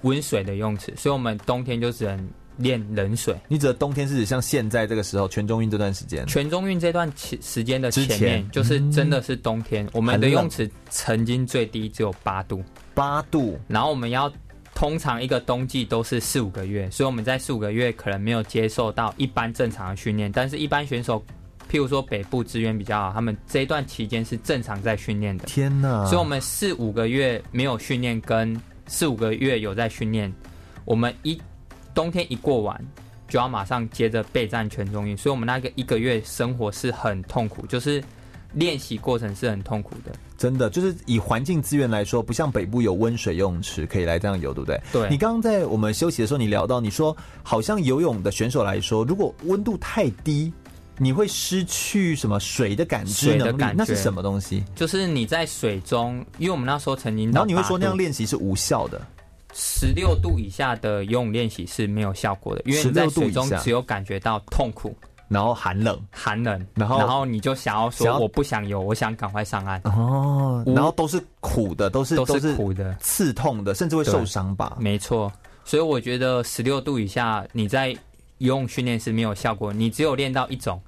温水的泳池，所以我们冬天就只能练冷水。你指的冬天是指像现在这个时候，全中运这段时间？全中运这段时时间的前面，就是真的是冬天，嗯、我们的泳池曾经最低只有八度，八度，然后我们要。通常一个冬季都是四五个月，所以我们在四五个月可能没有接受到一般正常的训练。但是，一般选手譬如说北部资源比较好，他们这一段期间是正常在训练的。天哪！所以我们四五个月没有训练，跟四五个月有在训练，我们一冬天一过完，就要马上接着备战全中运，所以我们那个一个月生活是很痛苦，就是练习过程是很痛苦的。真的，就是以环境资源来说，不像北部有温水游泳池可以来这样游，对不对？对。你刚刚在我们休息的时候，你聊到，你说好像游泳的选手来说，如果温度太低，你会失去什么水的感知能力？那是什么东西？就是你在水中，因为我们那时候曾经，然后你会说那样练习是无效的。十六度以下的游泳练习是没有效果的，因为你在水中只有感觉到痛苦。然后寒冷，寒冷，然后然后你就想要说我不想游，我想赶快上岸。哦，然后都是苦的，都是都是苦的，刺痛的，甚至会受伤吧？没错，所以我觉得十六度以下你在游泳训练是没有效果，你只有练到一种，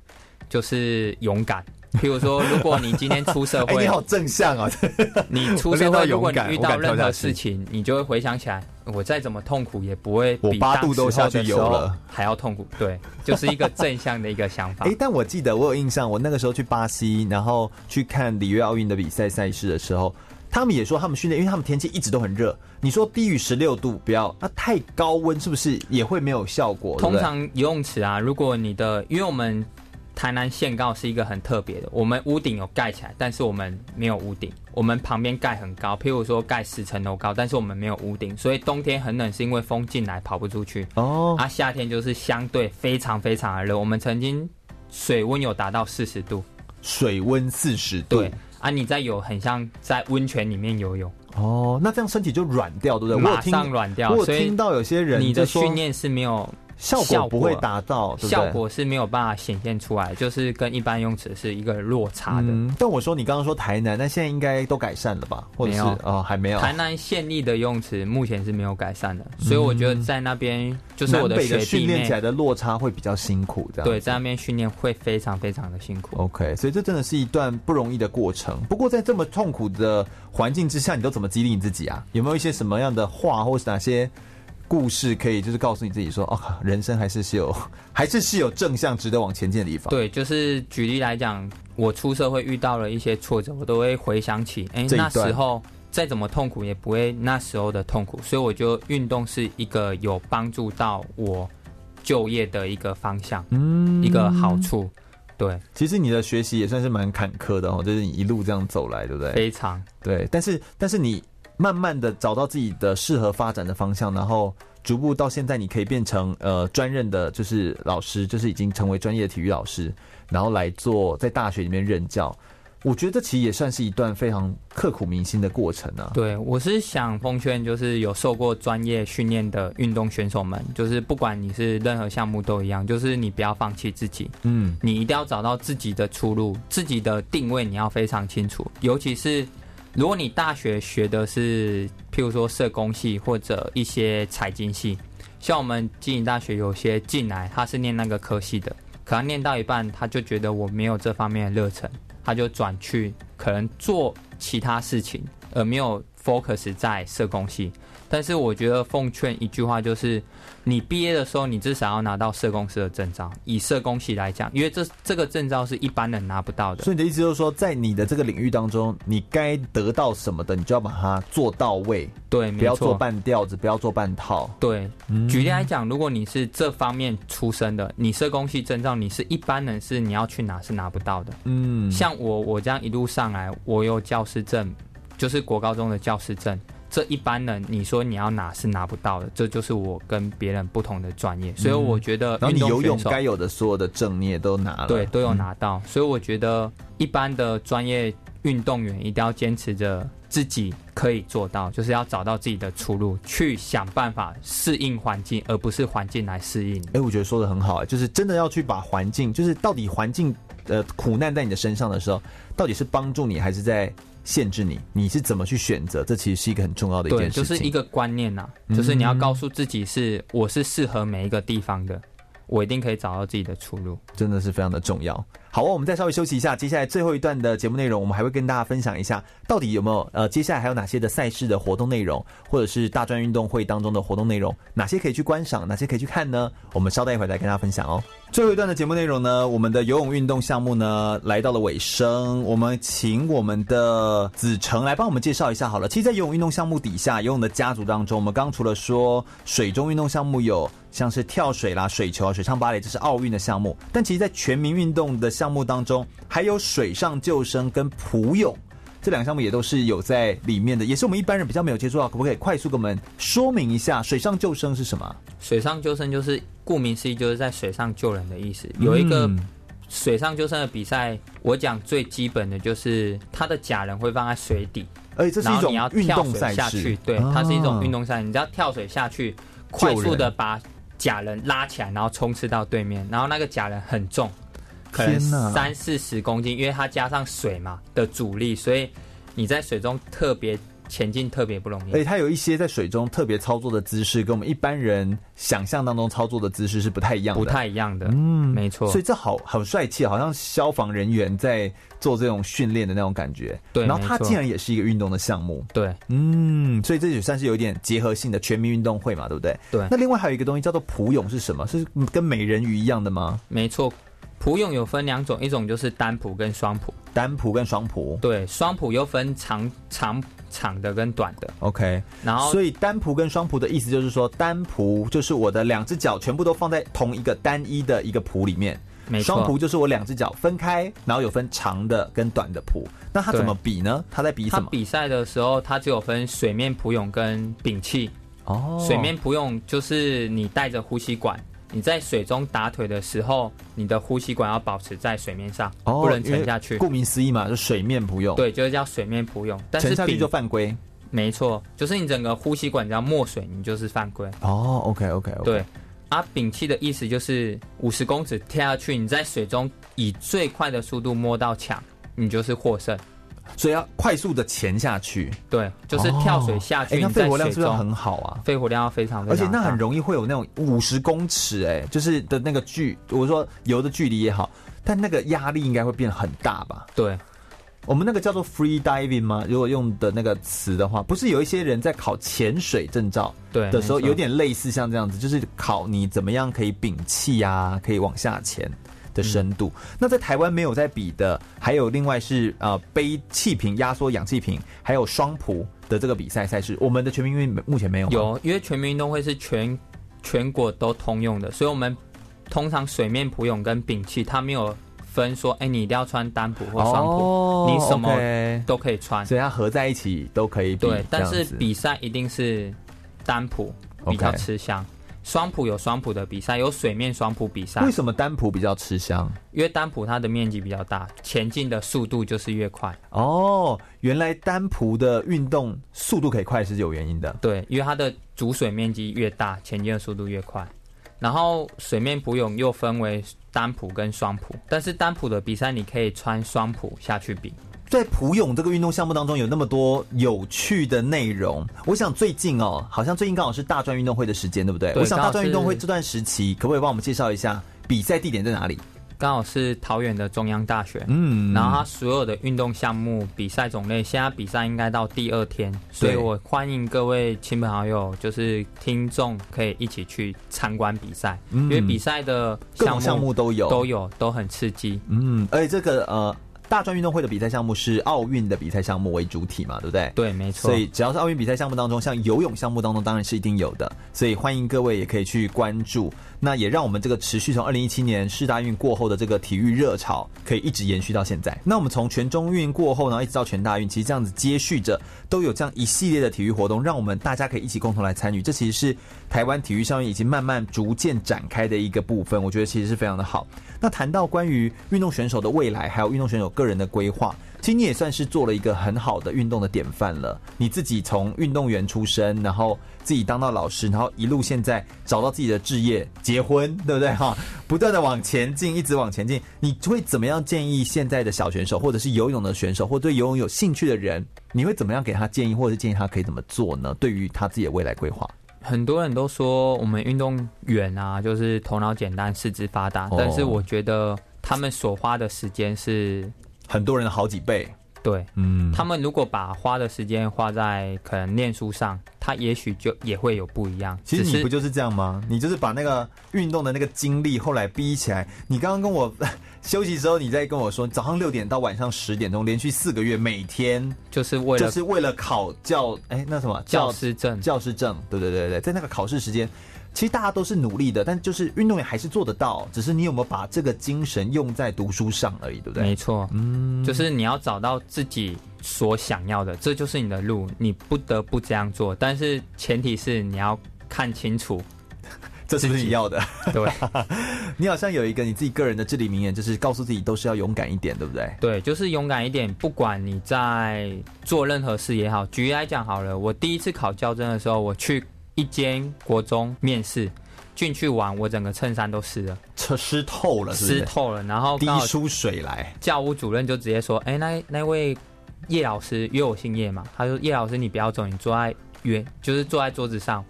就是勇敢。譬如说，如果你今天出社会，欸、你好正向啊！你出社会，如果你遇到任何事情，你就会回想起来，我再怎么痛苦也不会比八度都下去游了还要痛苦。对，就是一个正向的一个想法。哎、欸，但我记得我有印象，我那个时候去巴西，然后去看里约奥运的比赛赛事的时候，他们也说他们训练，因为他们天气一直都很热。你说低于十六度不要，那太高温是不是也会没有效果？通常游泳池啊，如果你的，因为我们。台南县高是一个很特别的，我们屋顶有盖起来，但是我们没有屋顶。我们旁边盖很高，譬如说盖十层楼高，但是我们没有屋顶，所以冬天很冷，是因为风进来跑不出去。哦，啊，夏天就是相对非常非常的热，我们曾经水温有达到四十度，水温四十度。对，啊，你在有很像在温泉里面游泳。哦，那这样身体就软掉，对不对？马上软掉。我有听到有些人你的训练是没有。效果不会达到，效果是没有办法显现出来，就是跟一般游泳池是一个落差的。嗯、但我说你刚刚说台南，那现在应该都改善了吧？或者是没有哦，还没有。台南县立的游泳池目前是没有改善的，所以我觉得在那边就是我的学弟训练起来的落差会比较辛苦，这样对，在那边训练会非常非常的辛苦。OK，所以这真的是一段不容易的过程。不过在这么痛苦的环境之下，你都怎么激励你自己啊？有没有一些什么样的话，或是哪些？故事可以就是告诉你自己说，哦，人生还是是有，还是是有正向值得往前进的地方。对，就是举例来讲，我出社会遇到了一些挫折，我都会回想起，哎、欸，那时候再怎么痛苦也不会那时候的痛苦，所以我觉得运动是一个有帮助到我就业的一个方向，嗯，一个好处。对，其实你的学习也算是蛮坎坷的哦，就是你一路这样走来，对不对？非常对，但是但是你。慢慢的找到自己的适合发展的方向，然后逐步到现在，你可以变成呃专任的，就是老师，就是已经成为专业的体育老师，然后来做在大学里面任教。我觉得这其实也算是一段非常刻苦铭心的过程啊。对，我是想奉劝，就是有受过专业训练的运动选手们，就是不管你是任何项目都一样，就是你不要放弃自己，嗯，你一定要找到自己的出路，自己的定位你要非常清楚，尤其是。如果你大学学的是，譬如说社工系或者一些财经系，像我们经营大学有些进来，他是念那个科系的，可能念到一半，他就觉得我没有这方面的热忱，他就转去可能做其他事情，而没有 focus 在社工系。但是我觉得奉劝一句话就是。你毕业的时候，你至少要拿到社工师的证照。以社工系来讲，因为这这个证照是一般人拿不到的。所以你的意思就是说，在你的这个领域当中，你该得到什么的，你就要把它做到位。对，不要做半吊子，不要做半套。对，嗯、举例来讲，如果你是这方面出身的，你社工系证照，你是一般人是你要去拿是拿不到的。嗯，像我我这样一路上来，我有教师证，就是国高中的教师证。这一般人，你说你要拿是拿不到的，这就是我跟别人不同的专业，所以我觉得，然后你游泳该有的所有的证你也都拿了，对，都有拿到，所以我觉得一般的专业运动员一定要坚持着自己可以做到，就是要找到自己的出路，去想办法适应环境，而不是环境来适应。哎，我觉得说的很好，就是真的要去把环境，就是到底环境呃苦难在你的身上的时候，到底是帮助你还是在限制你，你是怎么去选择？这其实是一个很重要的一件事就是一个观念呐、啊，就是你要告诉自己是，我是适合每一个地方的，我一定可以找到自己的出路，真的是非常的重要。好，我们再稍微休息一下，接下来最后一段的节目内容，我们还会跟大家分享一下，到底有没有呃，接下来还有哪些的赛事的活动内容，或者是大专运动会当中的活动内容，哪些可以去观赏，哪些可以去看呢？我们稍待一会儿再跟大家分享哦。最后一段的节目内容呢，我们的游泳运动项目呢来到了尾声，我们请我们的子成来帮我们介绍一下好了。其实，在游泳运动项目底下，游泳的家族当中，我们刚除了说水中运动项目有像是跳水啦、水球啊、水上芭蕾，这是奥运的项目，但其实，在全民运动的项目当中，还有水上救生跟普泳。这两个项目也都是有在里面的，也是我们一般人比较没有接触到，可不可以快速给我们说明一下水上救生是什么？水上救生就是顾名思义，就是在水上救人的意思。有一个水上救生的比赛，我讲最基本的就是它的假人会放在水底，而且这是一种运动赛下去，对，它是一种运动赛，你只要跳水下去，快速的把假人拉起来，然后冲刺到对面，然后那个假人很重。可能三四十公斤，因为它加上水嘛的阻力，所以你在水中特别前进特别不容易。而且它有一些在水中特别操作的姿势，跟我们一般人想象当中操作的姿势是不太一样的。不太一样的，嗯，没错。所以这好好帅气，好像消防人员在做这种训练的那种感觉。对，然后它竟然也是一个运动的项目。对，嗯，所以这也算是有点结合性的全民运动会嘛，对不对？对。那另外还有一个东西叫做普泳是什么？是跟美人鱼一样的吗？没错。普泳有分两种，一种就是单蹼跟双蹼。单蹼跟双蹼，对，双蹼又分长长长的跟短的。OK，然后所以单蹼跟双蹼的意思就是说，单蹼就是我的两只脚全部都放在同一个单一的一个蹼里面。双蹼就是我两只脚分开，然后有分长的跟短的蹼。那它怎么比呢？它在比什么？它比赛的时候，它只有分水面蹼泳跟屏气。哦，水面蹼泳就是你带着呼吸管。你在水中打腿的时候，你的呼吸管要保持在水面上，哦、不能沉下去。顾名思义嘛，就水面普泳。对，就是叫水面普泳。但是沉下去就犯规。没错，就是你整个呼吸管只要没水，你就是犯规。哦，OK OK OK。对，啊，屏气的意思就是五十公尺跳下去，你在水中以最快的速度摸到墙，你就是获胜。所以要快速的潜下去，对，就是跳水下去。那、哦欸、肺活量是不是很好啊？肺活量要非常非常，而且那很容易会有那种五十公尺，哎，就是的那个距，我说游的距离也好，但那个压力应该会变很大吧？对，我们那个叫做 free diving 吗？如果用的那个词的话，不是有一些人在考潜水证照对的时候，有点类似像这样子，就是考你怎么样可以屏气啊，可以往下潜。的深度，那在台湾没有在比的，还有另外是呃背气瓶、压缩氧气瓶，还有双蹼的这个比赛赛事。我们的全民运动目前没有。有，因为全民运动会是全全国都通用的，所以我们通常水面普泳跟屏气，它没有分说，哎、欸，你一定要穿单蹼或双蹼，哦、你什么都可以穿，所以它合在一起都可以比。对，但是比赛一定是单蹼比较吃香。双蹼有双蹼的比赛，有水面双蹼比赛。为什么单蹼比较吃香？因为单蹼它的面积比较大，前进的速度就是越快。哦，原来单蹼的运动速度可以快是有原因的。对，因为它的主水面积越大，前进的速度越快。然后水面普泳又分为单蹼跟双蹼，但是单蹼的比赛你可以穿双蹼下去比。在普泳这个运动项目当中，有那么多有趣的内容。我想最近哦，好像最近刚好是大专运动会的时间，对不对？对，我想大专运动会这段时期，可不可以帮我们介绍一下比赛地点在哪里？刚好是桃园的中央大学，嗯，然后它所有的运动项目比赛种类，现在比赛应该到第二天，所以我欢迎各位亲朋好友，就是听众可以一起去参观比赛，嗯，因为比赛的各种项目都有，都有，都很刺激，嗯，而且这个呃。大专运动会的比赛项目是奥运的比赛项目为主体嘛，对不对？对，没错。所以只要是奥运比赛项目当中，像游泳项目当中，当然是一定有的。所以欢迎各位也可以去关注。那也让我们这个持续从二零一七年世大运过后的这个体育热潮，可以一直延续到现在。那我们从全中运过后，然后一直到全大运，其实这样子接续着都有这样一系列的体育活动，让我们大家可以一起共同来参与。这其实是台湾体育上面已经慢慢逐渐展开的一个部分，我觉得其实是非常的好。那谈到关于运动选手的未来，还有运动选手个人的规划。其实你也算是做了一个很好的运动的典范了。你自己从运动员出身，然后自己当到老师，然后一路现在找到自己的志业，结婚，对不对哈？不断的往前进，一直往前进。你会怎么样建议现在的小选手，或者是游泳的选手，或对游泳有兴趣的人，你会怎么样给他建议，或者是建议他可以怎么做呢？对于他自己的未来规划，很多人都说我们运动员啊，就是头脑简单，四肢发达，但是我觉得。他们所花的时间是很多人的好几倍。对，嗯，他们如果把花的时间花在可能念书上，他也许就也会有不一样。其实你不就是这样吗？你就是把那个运动的那个精力后来逼起来。你刚刚跟我休息的时候，你在跟我说，早上六点到晚上十点钟，连续四个月，每天就是为了就是为了考教，哎，那什么教师证？教师证，对对对对，在那个考试时间。其实大家都是努力的，但就是运动员还是做得到，只是你有没有把这个精神用在读书上而已，对不对？没错，嗯，就是你要找到自己所想要的，这就是你的路，你不得不这样做。但是前提是你要看清楚，这是不是你要的？对，你好像有一个你自己个人的至理名言，就是告诉自己都是要勇敢一点，对不对？对，就是勇敢一点，不管你在做任何事也好。举例来讲好了，我第一次考教甄的时候，我去。一间国中面试进去玩，我整个衬衫都湿了，湿湿透了是是，湿透了。然后滴出水来，教务主任就直接说：“哎、欸，那那位叶老师，因为我姓叶嘛，他说叶老师你不要走，你坐在原，就是坐在桌子上。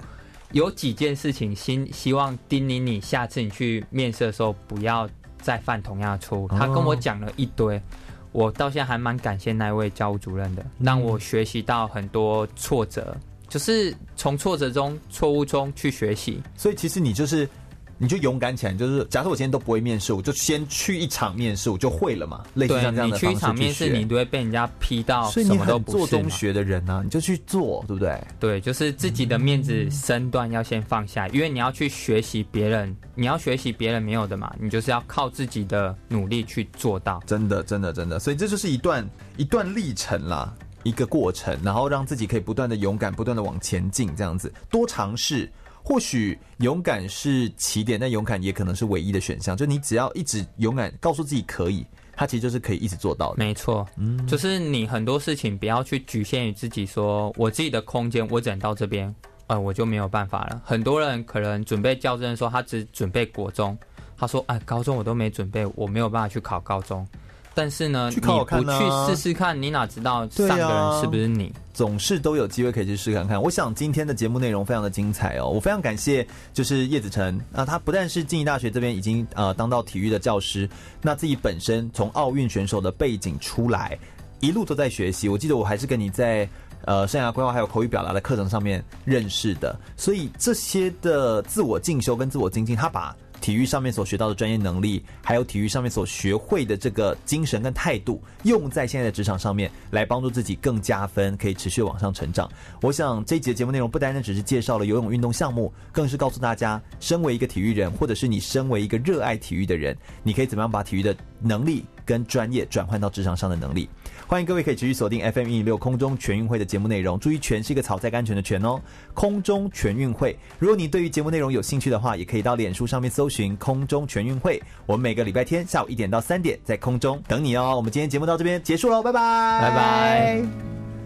有几件事情，希希望叮咛你，下次你去面试的时候不要再犯同样的错误。”他跟我讲了一堆，我到现在还蛮感谢那位教务主任的，让我学习到很多挫折。就是从挫折中、错误中去学习，所以其实你就是，你就勇敢起来。就是假设我今天都不会面试，我就先去一场面试，我就会了嘛。类似像这样的方式去。你去一场面试，你都会被人家批到，所以你很做中学的人呢、啊，你就去做，对不对？对，就是自己的面子身段要先放下，因为你要去学习别人，你要学习别人没有的嘛，你就是要靠自己的努力去做到。真的，真的，真的，所以这就是一段一段历程啦。一个过程，然后让自己可以不断的勇敢，不断的往前进，这样子多尝试。或许勇敢是起点，但勇敢也可能是唯一的选项。就你只要一直勇敢，告诉自己可以，它其实就是可以一直做到的。没错，嗯，就是你很多事情不要去局限于自己说，我自己的空间，我只能到这边，呃，我就没有办法了。很多人可能准备教甄的时候，他只准备国中，他说，哎，高中我都没准备，我没有办法去考高中。但是呢，去考考看啊、你不去试试看，你哪知道上个人是不是你？啊、总是都有机会可以去试看看。我想今天的节目内容非常的精彩哦，我非常感谢就是叶子晨啊，他不但是静宜大学这边已经呃当到体育的教师，那自己本身从奥运选手的背景出来，一路都在学习。我记得我还是跟你在呃生涯规划还有口语表达的课程上面认识的，所以这些的自我进修跟自我精进，他把。体育上面所学到的专业能力，还有体育上面所学会的这个精神跟态度，用在现在的职场上面，来帮助自己更加分，可以持续往上成长。我想这一节节目内容不单单只是介绍了游泳运动项目，更是告诉大家，身为一个体育人，或者是你身为一个热爱体育的人，你可以怎么样把体育的能力跟专业转换到职场上的能力。欢迎各位可以持续锁定 FM 一零六空中全运会的节目内容，注意“全”是一个草在甘泉的“全”哦。空中全运会，如果你对于节目内容有兴趣的话，也可以到脸书上面搜寻“空中全运会”。我们每个礼拜天下午一点到三点在空中等你哦。我们今天节目到这边结束喽，拜拜，拜拜。